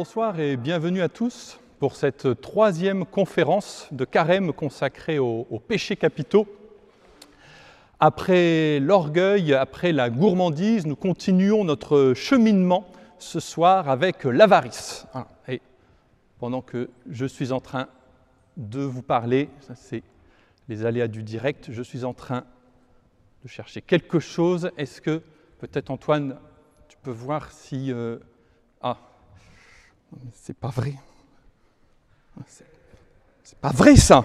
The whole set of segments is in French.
Bonsoir et bienvenue à tous pour cette troisième conférence de carême consacrée aux, péchés capitaux. Après l'orgueil, après la gourmandise, nous continuons notre cheminement ce soir avec l'avarice. Et pendant que je suis en train de vous parler, ça c'est les aléas du direct, je suis en train de chercher quelque chose. Est-ce que peut-être Antoine, tu peux voir si... euh, Ah, c'est pas vrai. C'est pas vrai ça.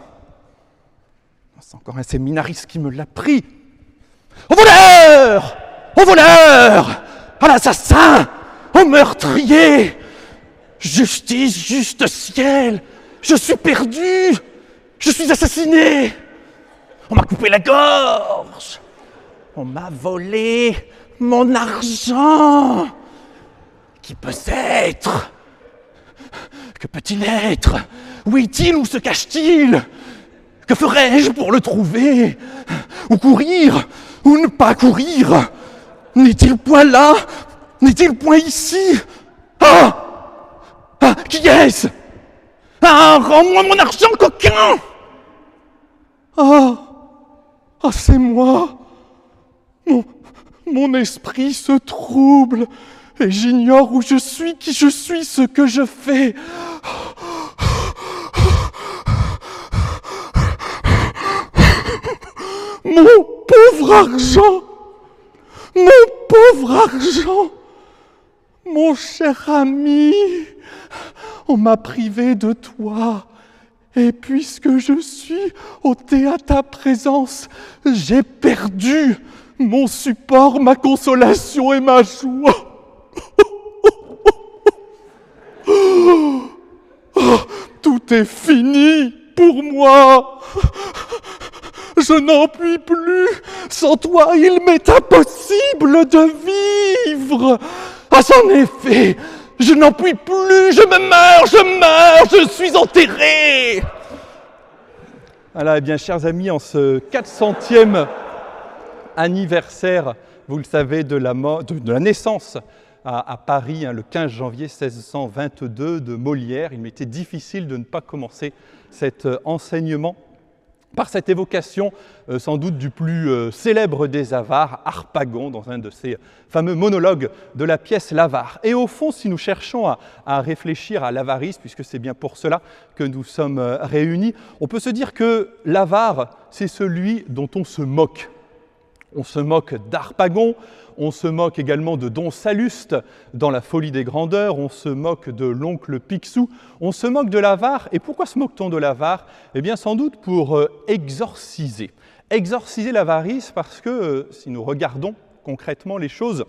C'est encore un séminariste qui me l'a pris. Au voleur! Au voleur! À l'assassin! Au meurtrier! Justice, juste ciel! Je suis perdu! Je suis assassiné! On m'a coupé la gorge! On m'a volé mon argent! Qui peut être Que peut-il être Où est-il Où se cache-t-il? Que ferais-je pour le trouver? Ou courir Ou ne pas courir? N'est-il point là? N'est-il point ici? Ah! Ah Qui est-ce? Ah Rends-moi mon argent, coquin! Ah! Ah, c'est moi! Mon, mon esprit se trouble et j'ignore où je suis, qui je suis, ce que je fais. Mon pauvre argent Mon pauvre argent Mon cher ami On m'a privé de toi. Et puisque je suis ôté à ta présence, j'ai perdu mon support, ma consolation et ma joie. Oh, tout est fini pour moi. Je n'en puis plus. Sans toi, il m'est impossible de vivre. Ah, c'en est fait. Je n'en puis plus. Je me meurs, je meurs, je suis enterré. Voilà, eh bien, chers amis, en ce 400e anniversaire, vous le savez, de la naissance à, Paris, hein, le 15 janvier 1622 de Molière, il m'était difficile de ne pas commencer cet euh, enseignement par cette évocation euh, sans doute du plus euh, célèbre des avares, Harpagon, dans un de ses fameux monologues de la pièce L'avare. Et au fond, si nous cherchons à, réfléchir à l'avarice, puisque c'est bien pour cela que nous sommes réunis, on peut se dire que l'avare, c'est celui dont on se moque. On se moque d'Harpagon, on se moque également de Don Salluste dans La folie des grandeurs, on se moque de l'oncle Picsou, on se moque de l'avare. Et pourquoi se moque-t-on de l'avare? Eh bien, sans doute pour euh, exorciser. Exorciser l'avarice parce que, euh, si nous regardons concrètement les choses,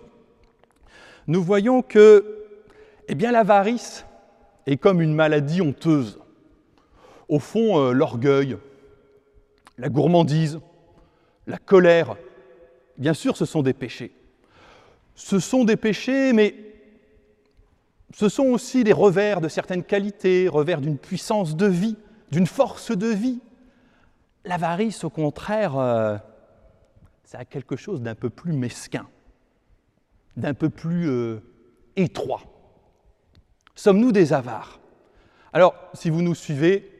nous voyons que eh bien, l'avarice est comme une maladie honteuse. Au fond, euh, l'orgueil, la gourmandise, la colère, bien sûr, ce sont des péchés. Ce sont des péchés, mais ce sont aussi des revers de certaines qualités, revers d'une puissance de vie, d'une force de vie. L'avarice, au contraire, euh, ça a quelque chose d'un peu plus mesquin, d'un peu plus euh, étroit. Sommes-nous des avares? Alors, si vous nous suivez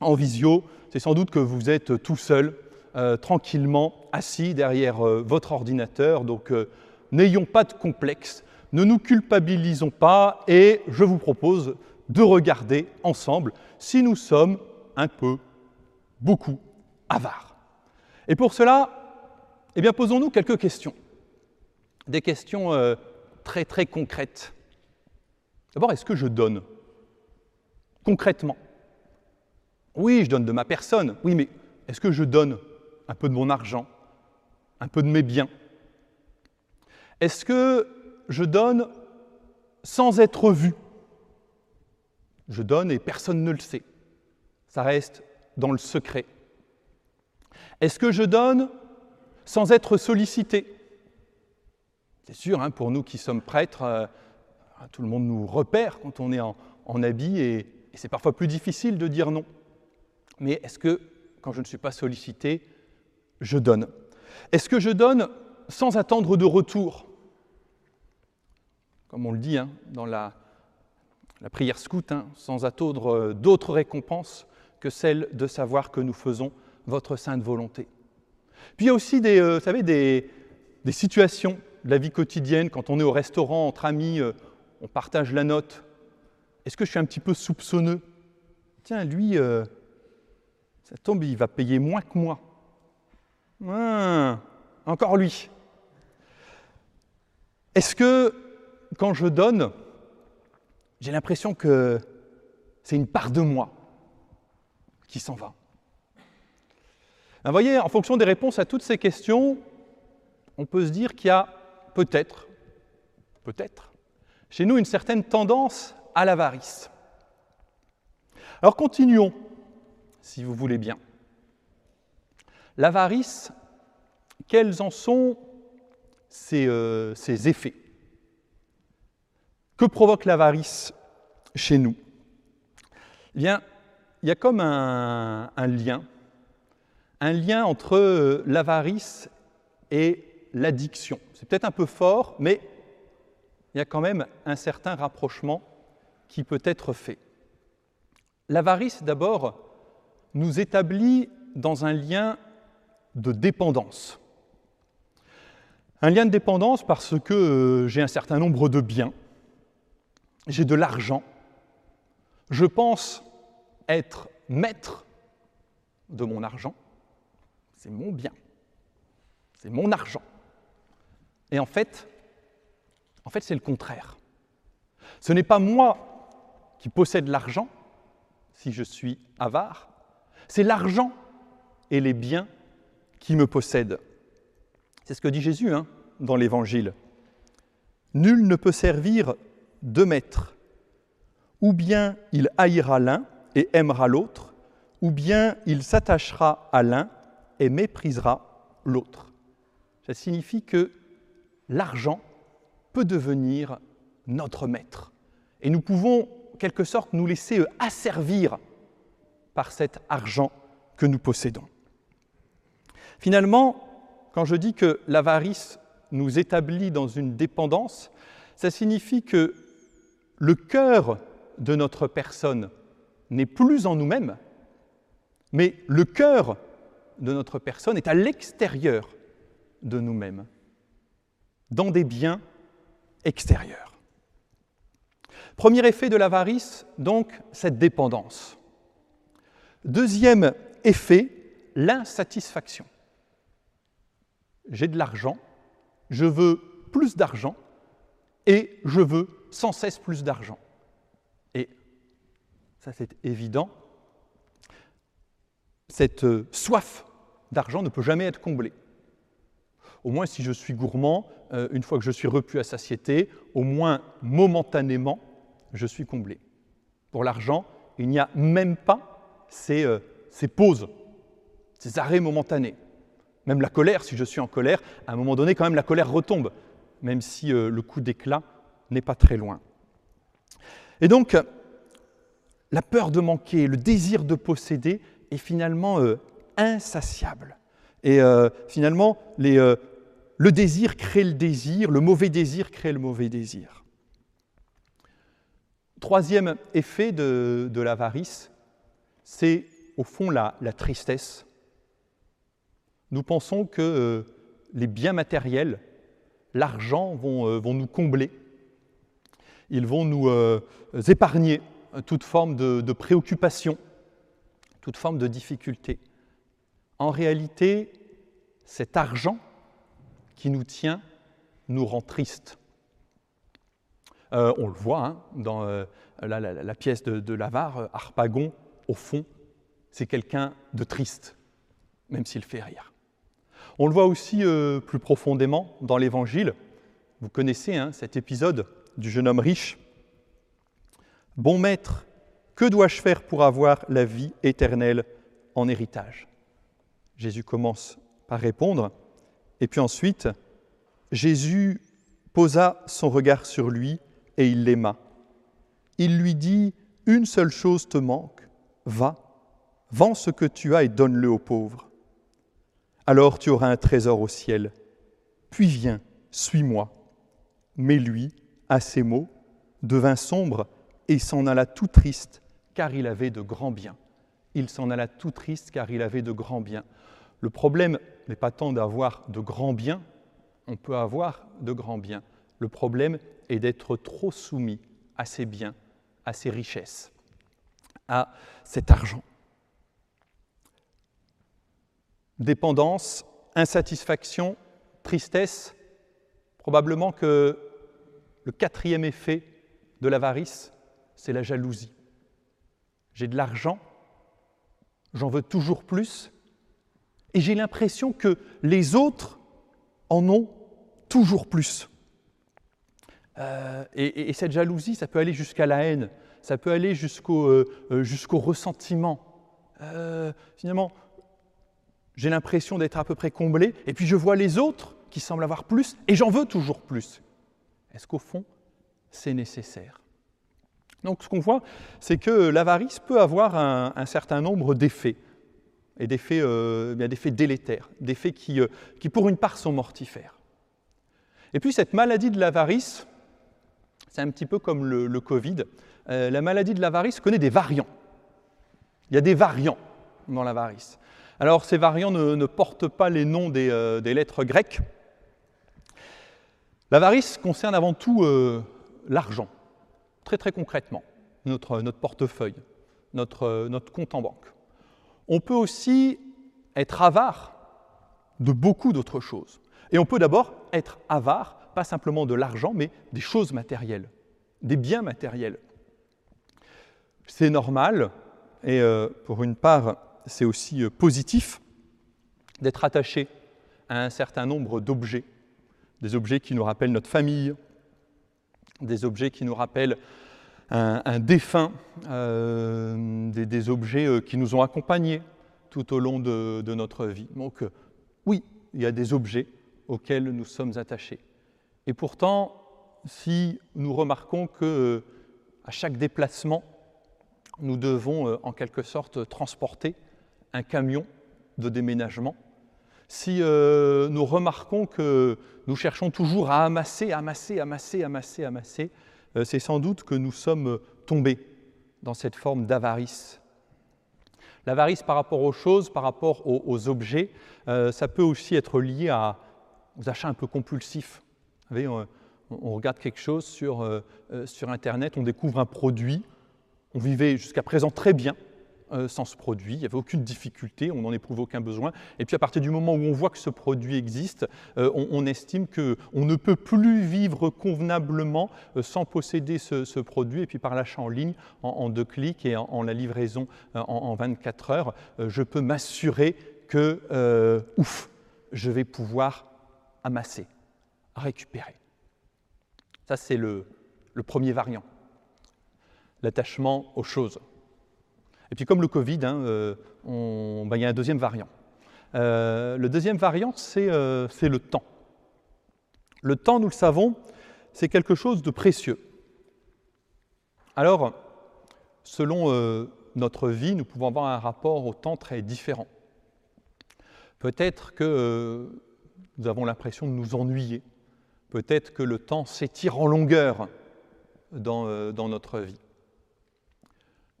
en visio, c'est sans doute que vous êtes tout seul, euh, tranquillement assis derrière euh, votre ordinateur. Donc, euh, n'ayons pas de complexe, ne nous culpabilisons pas et je vous propose de regarder ensemble si nous sommes un peu, beaucoup avares. Et pour cela, eh bien, posons-nous quelques questions. Des questions très très concrètes. D'abord, est-ce que je donne concrètement? Oui, je donne de ma personne. Oui, mais est-ce que je donne un peu de mon argent, un peu de mes biens Est-ce que je donne sans être vu? Je donne et personne ne le sait. Ça reste dans le secret. Est-ce que je donne sans être sollicité? C'est sûr, hein, pour nous qui sommes prêtres, euh, tout le monde nous repère quand on est en, habit et c'est parfois plus difficile de dire non. Mais est-ce que, quand je ne suis pas sollicité, je donne Est-ce que je donne sans attendre de retour? Comme on le dit hein, dans la prière scout, hein, sans attendre euh, d'autres récompenses que celle de savoir que nous faisons votre sainte volonté. Puis il y a aussi des, euh, savez, des, situations de la vie quotidienne, quand on est au restaurant entre amis, euh, on partage la note. Est-ce que je suis un petit peu soupçonneux? Tiens, lui, ça tombe, il va payer moins que moi. Ah, encore lui. Est-ce que quand je donne, j'ai l'impression que c'est une part de moi qui s'en va? vous voyez, en fonction des réponses à toutes ces questions, on peut se dire qu'il y a peut-être, peut-être, chez nous une certaine tendance à l'avarice. Alors continuons, si vous voulez bien. L'avarice, quels en sont ses, euh, effets? Que provoque l'avarice chez nous? Eh bien, il y a comme un, lien, un lien entre euh, l'avarice et l'addiction. C'est peut-être un peu fort, mais il y a quand même un certain rapprochement qui peut être fait. L'avarice, d'abord, nous établit dans un lien de dépendance. Un lien de dépendance parce que euh, j'ai un certain nombre de biens, j'ai de l'argent, je pense être maître de mon argent, c'est mon bien, c'est mon argent. Et en fait, en fait, c'est le contraire. Ce n'est pas moi qui possède l'argent, si je suis avare, c'est l'argent et les biens qui me possèdent. C'est ce que dit Jésus hein, dans l'Évangile. Nul ne peut servir deux maîtres. Ou bien il haïra l'un et aimera l'autre, ou bien il s'attachera à l'un et méprisera l'autre. Ça signifie que l'argent peut devenir notre maître. Et nous pouvons, en quelque sorte, nous laisser asservir par cet argent que nous possédons. Finalement, quand je dis que l'avarice nous établit dans une dépendance, ça signifie que le cœur de notre personne n'est plus en nous-mêmes, mais le cœur de notre personne est à l'extérieur de nous-mêmes, dans des biens extérieurs. Premier effet de l'avarice, donc, cette dépendance. Deuxième effet, l'insatisfaction. J'ai de l'argent, je veux plus d'argent et je veux sans cesse plus d'argent. Et ça c'est évident, cette euh, soif d'argent ne peut jamais être comblée. Au moins si je suis gourmand, euh, une fois que je suis repu à satiété, au moins momentanément, je suis comblé. Pour l'argent, il n'y a même pas ces, euh, ces pauses, ces arrêts momentanés. Même la colère, si je suis en colère, à un moment donné, quand même, la colère retombe, même si le coup d'éclat n'est pas très loin. Et donc, la peur de manquer, le désir de posséder est finalement euh, insatiable. Et euh, finalement, euh, le désir crée le désir, le mauvais désir crée le mauvais désir. Troisième effet de, l'avarice, c'est au fond la, tristesse. Nous pensons que les biens matériels, l'argent vont, vont nous combler, ils vont nous euh, épargner toute forme de, préoccupation, toute forme de difficulté. En réalité, cet argent qui nous tient nous rend tristes. Euh, on le voit hein, dans euh, la, pièce de, de l'avare, Harpagon, au fond, c'est quelqu'un de triste, même s'il fait rire. On le voit aussi plus profondément dans l'Évangile. Vous connaissez hein, cet épisode du jeune homme riche. Bon maître, que dois-je faire pour avoir la vie éternelle en héritage? Jésus commence par répondre, et puis ensuite, Jésus posa son regard sur lui et il l'aima. Il lui dit, Une seule chose te manque, va, vends ce que tu as et donne-le aux pauvres. Alors tu auras un trésor au ciel. Puis viens, suis-moi. Mais lui, à ces mots, devint sombre et s'en alla tout triste, car il avait de grands biens. Il s'en alla tout triste, car il avait de grands biens. Le problème n'est pas tant d'avoir de grands biens, on peut avoir de grands biens. Le problème est d'être trop soumis à ces biens, à ces richesses, à cet argent. Dépendance, insatisfaction, tristesse, probablement que le quatrième effet de l'avarice, c'est la jalousie. J'ai de l'argent, j'en veux toujours plus, et j'ai l'impression que les autres en ont toujours plus. Euh, et, cette jalousie, ça peut aller jusqu'à la haine, ça peut aller jusqu'au euh, euh, ressentiment. finalement, j'ai l'impression d'être à peu près comblé, et puis je vois les autres qui semblent avoir plus, et j'en veux toujours plus. Est-ce qu'au fond, c'est nécessaire? Donc ce qu'on voit, c'est que l'avarice peut avoir un, certain nombre d'effets, et d'effets, d'effets délétères, d'effets qui, qui, pour une part, sont mortifères. Et puis cette maladie de l'avarice, c'est un petit peu comme le, Covid. Euh, la maladie de l'avarice connaît des variants. Il y a des variants dans l'avarice. Alors ces variants ne, portent pas les noms euh, des, lettres grecques. L'avarice concerne avant tout euh, l'argent, très très concrètement, notre, portefeuille, notre, notre compte en banque. On peut aussi être avare de beaucoup d'autres choses. Et on peut d'abord être avare pas simplement de l'argent, mais des choses matérielles, des biens matériels. C'est normal, et euh, pour une part, c'est aussi euh, positif d'être attaché à un certain nombre d'objets, des objets qui nous rappellent notre famille, des objets qui nous rappellent un, défunt, euh, des, objets qui nous ont accompagnés tout au long de, de notre vie. Donc oui, il y a des objets auxquels nous sommes attachés. Et pourtant, si nous remarquons que à chaque déplacement, nous devons euh, en quelque sorte transporter un camion de déménagement, si euh, nous remarquons que nous cherchons toujours à amasser, amasser, amasser, amasser, amasser, euh, c'est sans doute que nous sommes tombés dans cette forme d'avarice. L'avarice par rapport aux choses, par rapport aux, objets, ça peut aussi être lié aux achats un peu compulsifs on, regarde quelque chose sur, euh, euh, sur Internet, on découvre un produit, on vivait jusqu'à présent très bien euh, sans ce produit, il n'y avait aucune difficulté, on n'en éprouve aucun besoin. Et puis à partir du moment où on voit que ce produit existe, on, estime qu'on ne peut plus vivre convenablement sans posséder ce, produit. Et puis par l'achat en ligne, en, deux clics et en, la livraison en, en, 24 heures, je peux m'assurer que, ouf, je vais pouvoir amasser récupérer. Ça, c'est le, premier variant, l'attachement aux choses. Et puis comme le Covid, hein, euh, ben, il y a un deuxième variant. Euh, le deuxième variant, euh, c'est le temps. Le temps, nous le savons, c'est quelque chose de précieux. Alors, selon notre vie, nous pouvons avoir un rapport au temps très différent. Peut-être que nous avons l'impression de nous ennuyer peut-être que le temps s'étire en longueur dans, notre vie.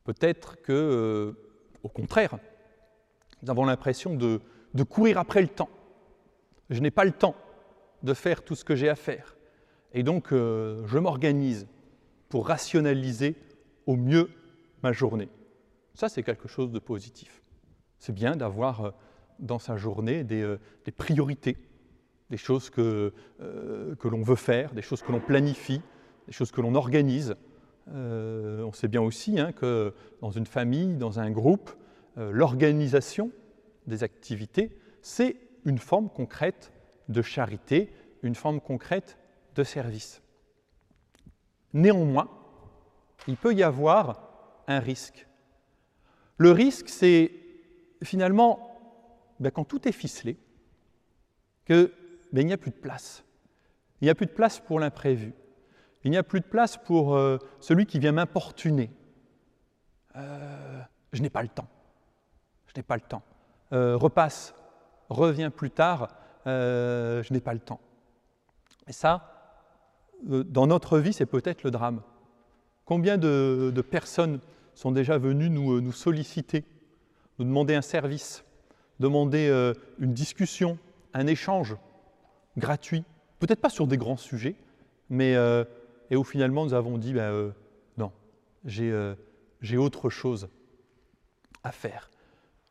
Peut-être que, euh, au contraire, nous avons l'impression de, courir après le temps. Je n'ai pas le temps de faire tout ce que j'ai à faire. Et donc, euh, je m'organise pour rationaliser au mieux ma journée. Ça, c'est quelque chose de positif. C'est bien d'avoir dans sa journée des priorités, des choses euh, que l'on veut faire, des choses que l'on planifie, des choses que l'on organise. Euh, on sait bien aussi hein, que dans une famille, dans un groupe, euh, l'organisation des activités, c'est une forme concrète de charité, une forme concrète de service. Néanmoins, il peut y avoir un risque. Le risque, c'est finalement, ben, quand tout est ficelé, que mais il n'y a plus de place. Il n'y a plus de place pour l'imprévu. Il n'y a plus de place pour euh, celui qui vient m'importuner. Euh, je n'ai pas le temps. Je n'ai pas le temps. Euh, repasse, reviens plus tard, je n'ai pas le temps. Et ça, dans notre vie, c'est peut-être le drame. Combien de, personnes sont déjà venues nous, solliciter, nous demander un service, demander une discussion, un échange gratuit, peut-être pas sur des grands sujets, mais et où finalement nous avons dit ben, euh, non, j'ai autre chose à faire.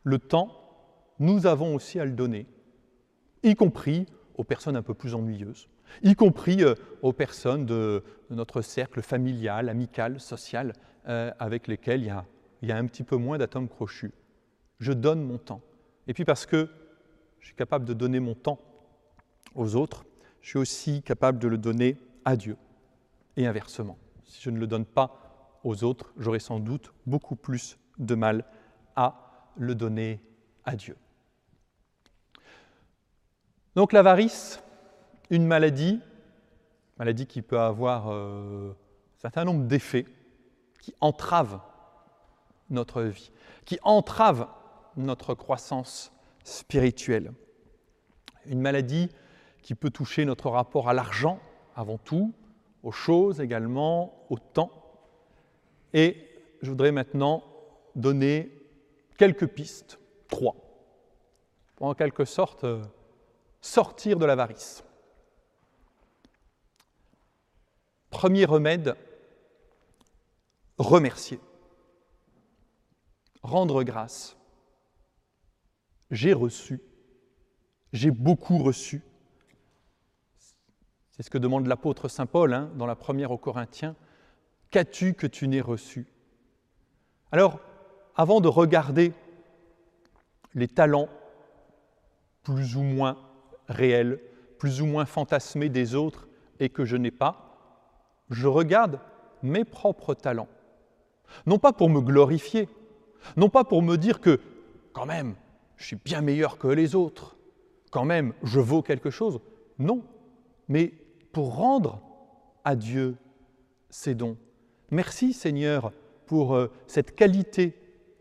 Le temps, nous avons aussi à le donner, y compris aux personnes un peu plus ennuyeuses, y compris euh, aux personnes de, notre cercle familial, amical, social, euh, avec lesquelles il y, a, il y, a, un petit peu moins d'atomes crochus. Je donne mon temps. Et puis parce que je suis capable de donner mon temps aux autres, je suis aussi capable de le donner à Dieu. Et inversement, si je ne le donne pas aux autres, j'aurai sans doute beaucoup plus de mal à le donner à Dieu. Donc l'avarice, une maladie, maladie qui peut avoir euh, un certain nombre d'effets qui entravent notre vie, qui entravent notre croissance spirituelle. Une maladie qui peut toucher notre rapport à l'argent avant tout, aux choses également, au temps. Et je voudrais maintenant donner quelques pistes, trois, pour en quelque sorte euh, sortir de l'avarice. Premier remède, remercier, rendre grâce. J'ai reçu, j'ai beaucoup reçu. C'est ce que demande l'apôtre Saint Paul hein, dans la première aux Corinthiens. Qu'as-tu que tu n'aies reçu? Alors, avant de regarder les talents plus ou moins réel, plus ou moins fantasmé des autres et que je n'ai pas, je regarde mes propres talents. Non pas pour me glorifier, non pas pour me dire que quand même, je suis bien meilleur que les autres, quand même, je vaux quelque chose. Non, mais pour rendre à Dieu ses dons. Merci Seigneur pour euh, cette qualité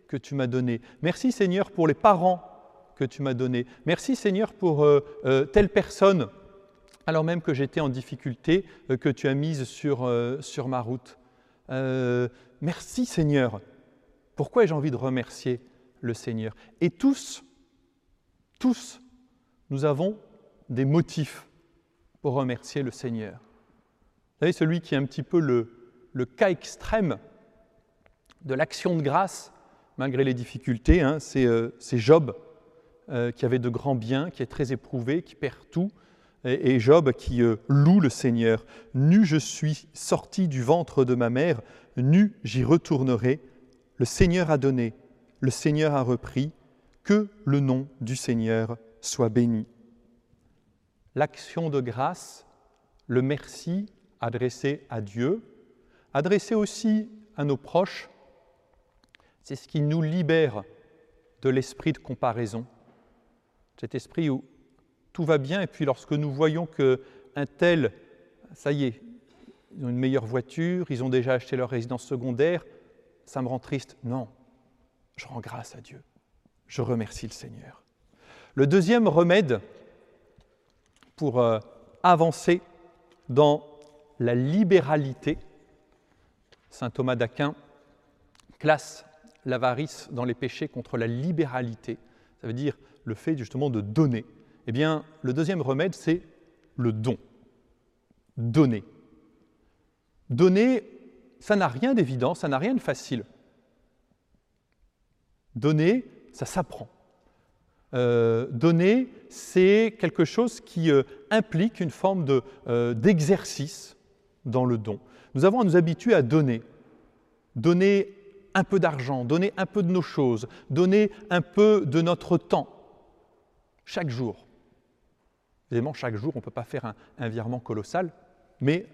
que tu m'as donnée. Merci Seigneur pour les parents que tu m'as donné. Merci Seigneur pour euh, euh, telle personne, alors même que j'étais en difficulté, que tu as mise sur, sur ma route. merci Seigneur. Pourquoi ai-je envie de remercier le Seigneur? Et tous, tous, nous avons des motifs remercier le Seigneur. Vous savez, celui qui est un petit peu le, cas extrême de l'action de grâce, malgré les difficultés, hein, c'est Job. Euh, qui avait de grands biens, qui est très éprouvé, qui perd tout, et, Job qui euh, loue le Seigneur. Nu je suis sorti du ventre de ma mère, nu j'y retournerai. Le Seigneur a donné, le Seigneur a repris, que le nom du Seigneur soit béni. L'action de grâce, le merci adressé à Dieu, adressé aussi à nos proches, c'est ce qui nous libère de l'esprit de comparaison cet esprit où tout va bien, et puis lorsque nous voyons qu'un tel, ça y est, ils ont une meilleure voiture, ils ont déjà acheté leur résidence secondaire, ça me rend triste. Non, je rends grâce à Dieu. Je remercie le Seigneur. Le deuxième remède pour euh, avancer dans la libéralité, Saint Thomas d'Aquin classe l'avarice dans les péchés contre la libéralité. Ça veut dire le fait justement de donner Eh bien, le deuxième remède, c'est le don. Donner. Donner, ça n'a rien d'évident, ça n'a rien de facile. Donner, ça s'apprend. Euh, donner, c'est quelque chose qui euh, implique une forme euh, d'exercice dans le don. Nous avons à nous habituer à donner. Donner un peu d'argent, donner un peu de nos choses, donner un peu de notre temps chaque jour. Évidemment, chaque jour, on ne peut pas faire un, virement colossal, mais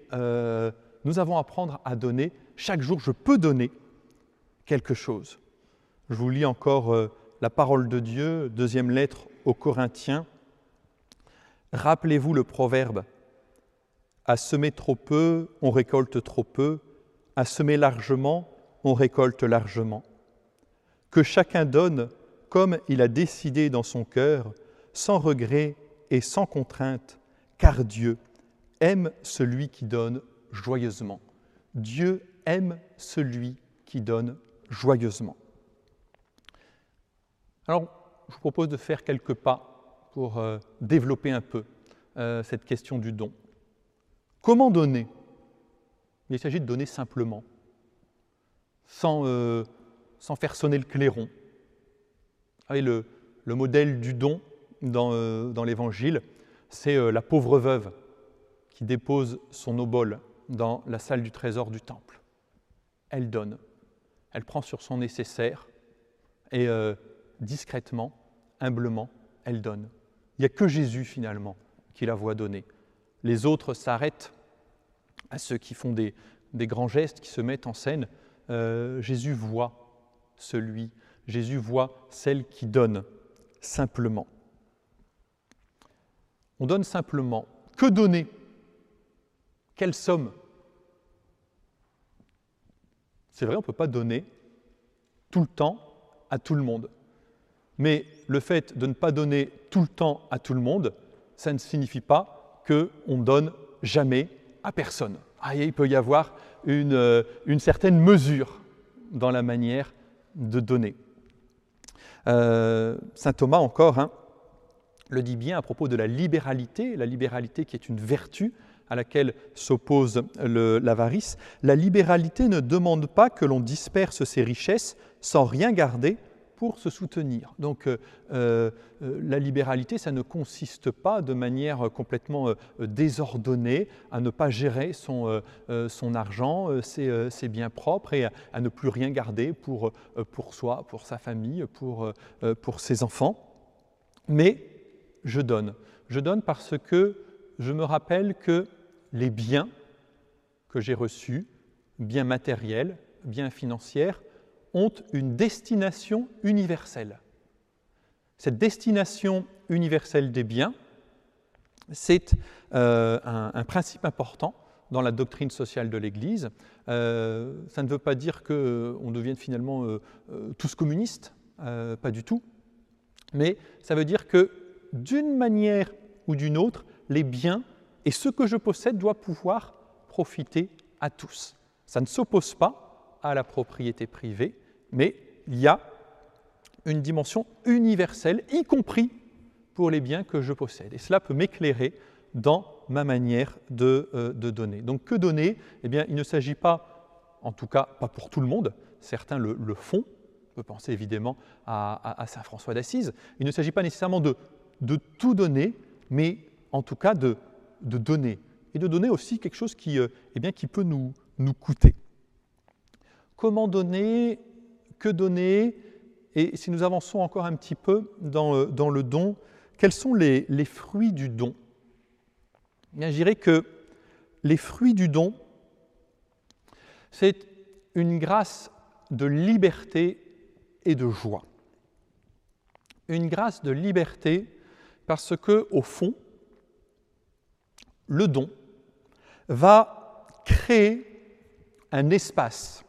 nous avons à apprendre à donner. Chaque jour, je peux donner quelque chose. Je vous lis encore la parole de Dieu, deuxième lettre aux Corinthiens. Rappelez-vous le proverbe à semer trop peu, on récolte trop peu, à semer largement, on récolte largement. Que chacun donne comme il a décidé dans son cœur, sans regret et sans contrainte, car Dieu aime celui qui donne joyeusement. Dieu aime celui qui donne joyeusement. Alors, je vous propose de faire quelques pas pour euh, développer un peu euh, cette question du don. Comment donner? Il s'agit de donner simplement, sans, euh, faire sonner le clairon. le, le, modèle du don dans, dans l'Évangile, c'est la pauvre veuve qui dépose son obole dans la salle du trésor du temple. Elle donne, elle prend sur son nécessaire et discrètement, humblement, elle donne. Il n'y a que Jésus finalement qui la voit donner. Les autres s'arrêtent à ceux qui font des, grands gestes, qui se mettent en scène. Euh, Jésus voit celui, Jésus voit celle qui donne simplement. On donne simplement. Que donner? Quelle somme? C'est vrai, on ne peut pas donner tout le temps à tout le monde. Mais le fait de ne pas donner tout le temps à tout le monde, ça ne signifie pas qu'on ne donne jamais à personne. Ah, il peut y avoir euh, une, certaine mesure dans la manière de donner. Euh, Saint Thomas encore hein, le dit bien à propos de la libéralité, la libéralité qui est une vertu à laquelle s'oppose l'avarice. La libéralité ne demande pas que l'on disperse ses richesses sans rien garder pour se soutenir. Donc euh, euh, la libéralité, ça ne consiste pas de manière complètement euh, désordonnée à ne pas gérer son, son argent, ses, biens propres et à, ne plus rien garder pour, pour soi, pour sa famille, pour, pour ses enfants. Mais je donne. Je donne parce que je me rappelle que les biens que j'ai reçus, biens matériels, biens financiers, ont une destination universelle. Cette destination universelle des biens, c'est euh, un, principe important dans la doctrine sociale de l'Église. Euh, ça ne veut pas dire qu'on euh, devienne finalement tous communistes, pas du tout, mais ça veut dire que d'une manière ou d'une autre, les biens et ce que je possède doivent pouvoir profiter à tous. Ça ne s'oppose pas à la propriété privée, mais il y a une dimension universelle, y compris pour les biens que je possède. Et cela peut m'éclairer dans ma manière de, euh, donner. Donc que donner? Eh bien, il ne s'agit pas, en tout cas pas pour tout le monde, certains le, font, on peut penser évidemment à, Saint François d'Assise, il ne s'agit pas nécessairement de, tout donner, mais en tout cas de, donner. Et de donner aussi quelque chose qui, euh, eh bien, qui peut nous, nous coûter. Comment donner? Que donner Et si nous avançons encore un petit peu dans, euh, le don, quels sont les, fruits du don? Je dirais que les fruits du don, c'est une grâce de liberté et de joie. Une grâce de liberté parce que, au fond, le don va créer un espace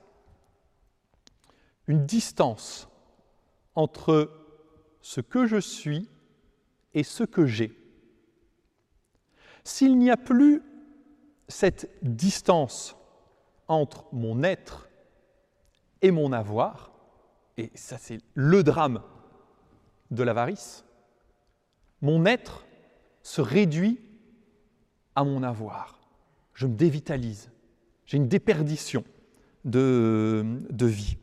une distance entre ce que je suis et ce que j'ai. S'il n'y a plus cette distance entre mon être et mon avoir, et ça c'est le drame de l'avarice, mon être se réduit à mon avoir. Je me dévitalise. J'ai une déperdition de, de vie.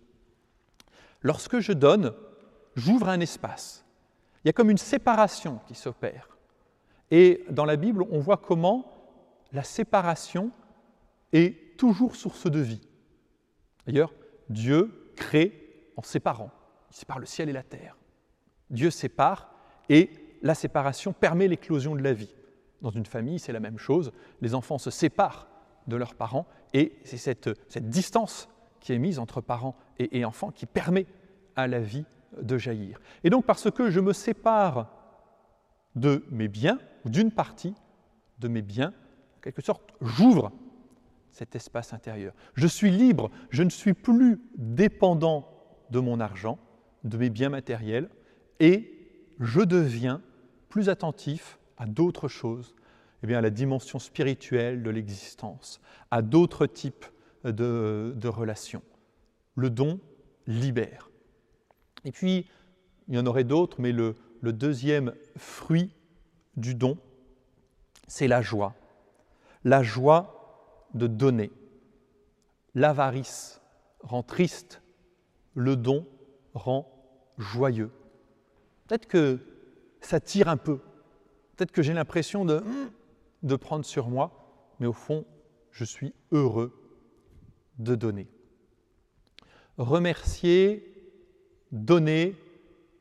Lorsque je donne, j'ouvre un espace. Il y a comme une séparation qui s'opère. Et dans la Bible, on voit comment la séparation est toujours source de vie. D'ailleurs, Dieu crée en séparant. Il sépare le ciel et la terre. Dieu sépare et la séparation permet l'éclosion de la vie. Dans une famille, c'est la même chose. Les enfants se séparent de leurs parents et c'est cette, cette distance qui est mise entre parents et, enfants qui permet à la vie de jaillir. Et donc parce que je me sépare de mes biens, ou d'une partie de mes biens, en quelque sorte, j'ouvre cet espace intérieur. Je suis libre, je ne suis plus dépendant de mon argent, de mes biens matériels, et je deviens plus attentif à d'autres choses, eh bien à la dimension spirituelle de l'existence, à d'autres types de, de relation. Le don libère. Et puis, il y en aurait d'autres, mais le, deuxième fruit du don, c'est la joie. La joie de donner. L'avarice rend triste, le don rend joyeux. Peut-être que ça tire un peu, peut-être que j'ai l'impression de, de prendre sur moi, mais au fond, je suis heureux de donner. Remercier, donner,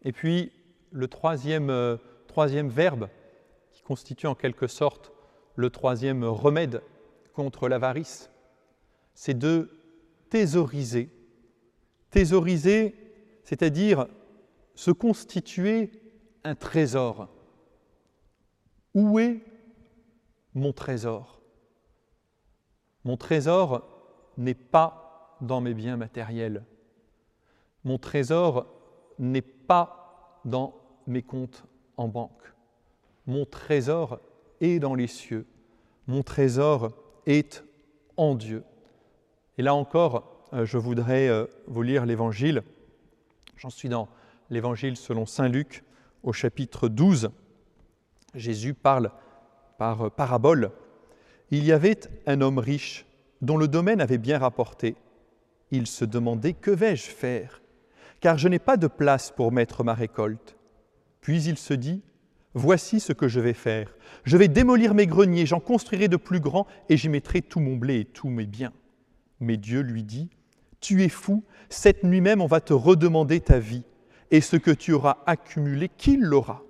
et puis le troisième, euh, troisième verbe, qui constitue en quelque sorte le troisième remède contre l'avarice, c'est de thésauriser. Thésauriser, c'est-à-dire se constituer un trésor. Où est mon trésor? Mon trésor n'est pas dans mes biens matériels. Mon trésor n'est pas dans mes comptes en banque. Mon trésor est dans les cieux. Mon trésor est en Dieu. Et là encore, euh, je voudrais euh, vous lire l'Évangile. J'en suis dans l'Évangile selon Saint Luc au chapitre 12. Jésus parle par euh, parabole. Il y avait un homme riche dont le domaine avait bien rapporté. Il se demandait Que vais-je faire? Car je n'ai pas de place pour mettre ma récolte. Puis il se dit Voici ce que je vais faire. Je vais démolir mes greniers, j'en construirai de plus grands et j'y mettrai tout mon blé et tous mes biens. Mais Dieu lui dit Tu es fou, cette nuit même on va te redemander ta vie, et ce que tu auras accumulé, qui l'aura?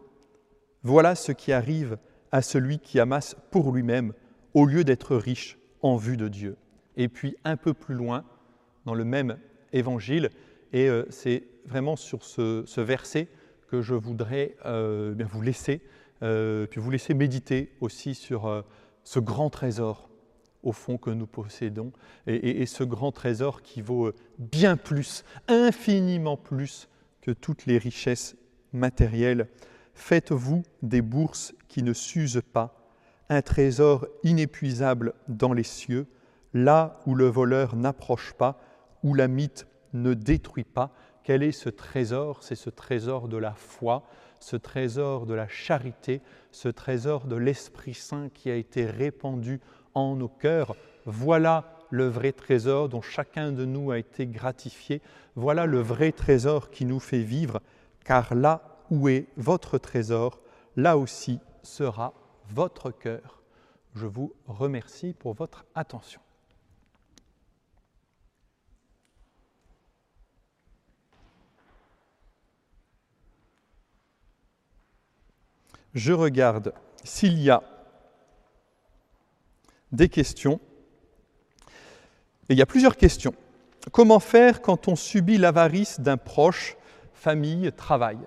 Voilà ce qui arrive à celui qui amasse pour lui-même, au lieu d'être riche en vue de Dieu. Et puis un peu plus loin, dans le même évangile, et euh, c'est vraiment sur ce verset que je voudrais euh, vous laisser, euh, puis vous laisser méditer aussi sur ce grand trésor au fond que nous possédons, et, ce grand trésor qui vaut bien plus, infiniment plus que toutes les richesses matérielles. Faites-vous des bourses qui ne s'usent pas, un trésor inépuisable dans les cieux, là où le voleur n'approche pas, où la mythe ne détruit pas, quel est ce trésor? C'est ce trésor de la foi, ce trésor de la charité, ce trésor de l'Esprit Saint qui a été répandu en nos cœurs. Voilà le vrai trésor dont chacun de nous a été gratifié. Voilà le vrai trésor qui nous fait vivre, car là où est votre trésor, là aussi sera votre cœur. Je vous remercie pour votre attention. Je regarde s'il y a des questions. Et il y a plusieurs questions. Comment faire quand on subit l'avarice d'un proche, famille, travail?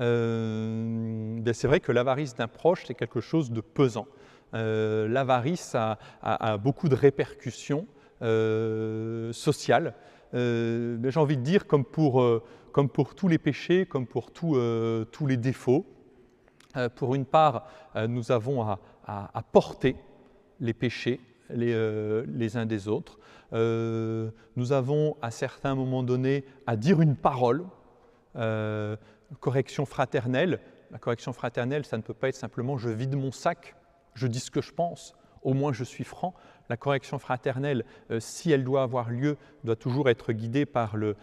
Euh, ben, C'est vrai que l'avarice d'un proche, c'est quelque chose de pesant. Euh, l'avarice a, beaucoup de répercussions euh, sociales. Ben, j'ai envie de dire, comme pour, tous les péchés, comme pour tous les défauts, pour une part, euh, nous avons à, porter les péchés euh, les, uns des autres. nous avons à certains moments donnés à dire une parole, correction fraternelle. La correction fraternelle, ça ne peut pas être simplement je vide mon sac, je dis ce que je pense, au moins je suis franc. La correction fraternelle, si elle doit avoir lieu, doit toujours être guidée par la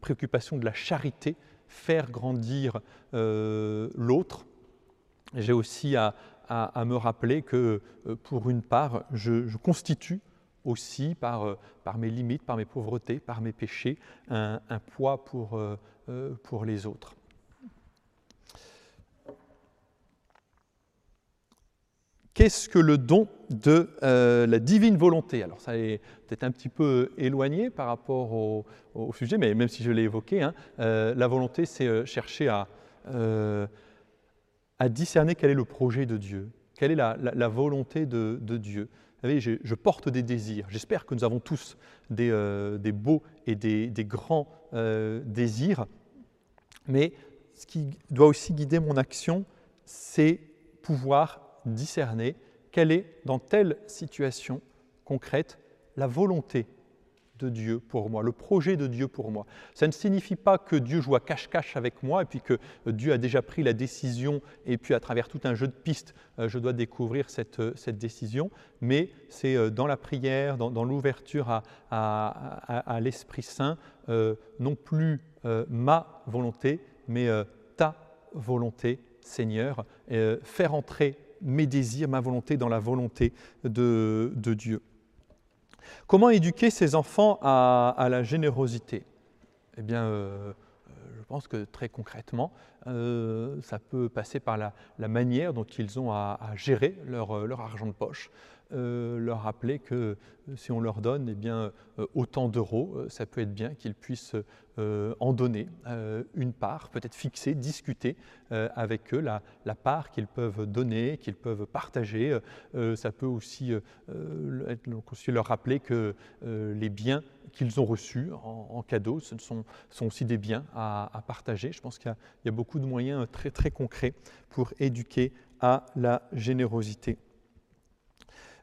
préoccupation de la charité, faire grandir euh, l'autre. J'ai aussi à, me rappeler que euh, pour une part, je, constitue aussi par, euh, par, mes limites, par mes pauvretés, par mes péchés, un, poids pour les autres. Qu'est-ce que le don de la divine volonté? Alors ça est peut-être un petit peu éloigné par rapport au, sujet, mais même si je l'ai évoqué, hein, la volonté c'est chercher à, discerner quel est le projet de Dieu, quelle est la, volonté de, Dieu. Vous savez, je, porte des désirs. J'espère que nous avons tous des, euh, beaux et des, grands euh, désirs, mais ce qui doit aussi guider mon action, c'est pouvoir discerner quelle est, dans telle situation concrète, la volonté de Dieu pour moi, le projet de Dieu pour moi. Ça ne signifie pas que Dieu joue à cache-cache avec moi et puis que Dieu a déjà pris la décision et puis à travers tout un jeu de pistes, euh, je dois découvrir cette, euh, cette décision, mais c'est euh, dans la prière, dans, l'ouverture à, à, l'Esprit Saint, non plus ma volonté, mais ta volonté, Seigneur, faire entrer mes désirs, ma volonté dans la volonté de, Dieu. Comment éduquer ses enfants à, la générosité? Eh bien, euh, je pense que très concrètement, euh, ça peut passer par la, manière dont ils ont à, gérer leur, argent de poche, euh, leur rappeler que euh, si on leur donne eh bien, euh, autant d'euros, ça peut être bien qu'ils puissent en donner une part, peut-être fixer, discuter avec eux la, part qu'ils peuvent donner, qu'ils peuvent partager. ça peut aussi, aussi, leur rappeler que les biens qu'ils ont reçus en, cadeau, ce sont, aussi des biens à, partager. Je pense qu'il y, y, a beaucoup de moyens très, très concrets pour éduquer à la générosité.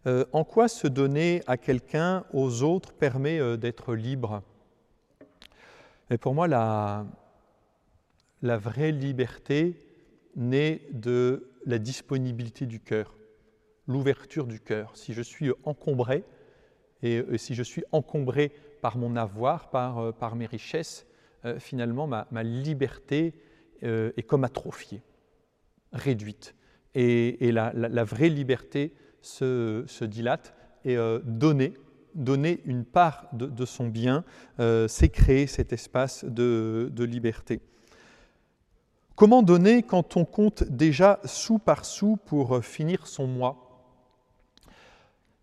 Euh, en quoi se donner à quelqu'un, aux autres, permet euh, d'être libre? Et pour moi, la, vraie liberté naît de la disponibilité du cœur, l'ouverture du cœur. Si je suis encombré, et, si je suis encombré par mon avoir, par, euh, mes richesses, finalement, ma, liberté est comme atrophiée, réduite. Et, la, vraie liberté, se, dilate et euh, donner, donner une part de, son bien, euh, c'est créer cet espace de, liberté. Comment donner quand on compte déjà sou par sou pour euh, finir son mois?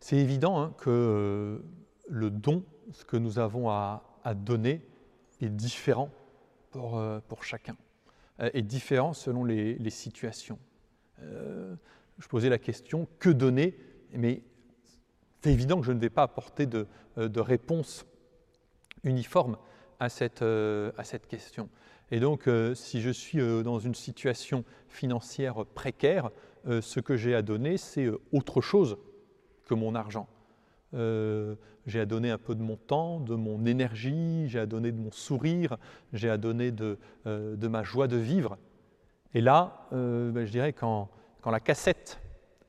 C'est évident hein, que le don, ce que nous avons à, donner, est différent pour, pour, chacun, est différent selon les, situations je posais la question que donner? Mais c'est évident que je ne vais pas apporter de, euh, réponse uniforme à cette, euh, à cette, question. Et donc, euh, si je suis dans une situation financière précaire, ce que j'ai à donner, c'est autre chose que mon argent. j'ai à donner un peu de mon temps, de mon énergie, j'ai à donner de mon sourire, j'ai à donner de, ma joie de vivre. Et là, ben, je dirais quand quand la cassette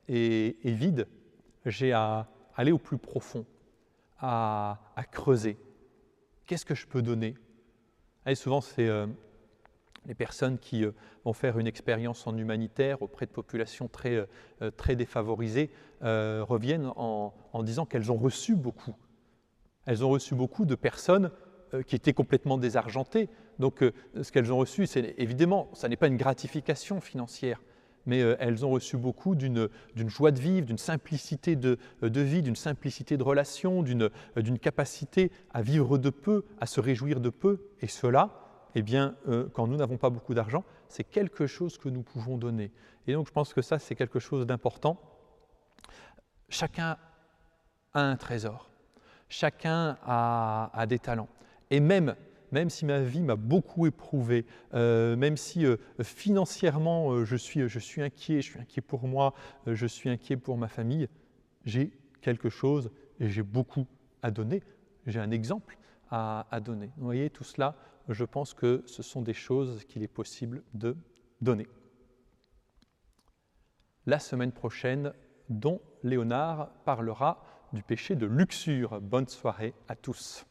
est, vide, j'ai à aller au plus profond, à, creuser. Qu'est-ce que je peux donner? Et Souvent, c'est euh, les personnes qui euh, vont faire une expérience en humanitaire auprès de populations très, euh, défavorisées reviennent en, en disant qu'elles ont reçu beaucoup. Elles ont reçu beaucoup de personnes qui étaient complètement désargentées. Donc, ce qu'elles ont reçu, c'est évidemment, ça n'est pas une gratification financière, mais euh, elles ont reçu beaucoup d'une joie de vivre, d'une simplicité de, vie, d'une simplicité de relation, euh, d'une capacité à vivre de peu, à se réjouir de peu. Et cela, eh bien, euh, quand nous n'avons pas beaucoup d'argent, c'est quelque chose que nous pouvons donner. Et donc, je pense que ça, c'est quelque chose d'important. Chacun a un trésor. Chacun a, a des talents. Et même même si ma vie m'a beaucoup éprouvé, euh, même si euh, financièrement euh, je, suis, inquiet, je suis inquiet pour moi, je suis inquiet pour ma famille, j'ai quelque chose et j'ai beaucoup à donner. J'ai un exemple à, à, donner. Vous voyez, tout cela, je pense que ce sont des choses qu'il est possible de donner. La semaine prochaine, dont Léonard parlera du péché de luxure. Bonne soirée à tous.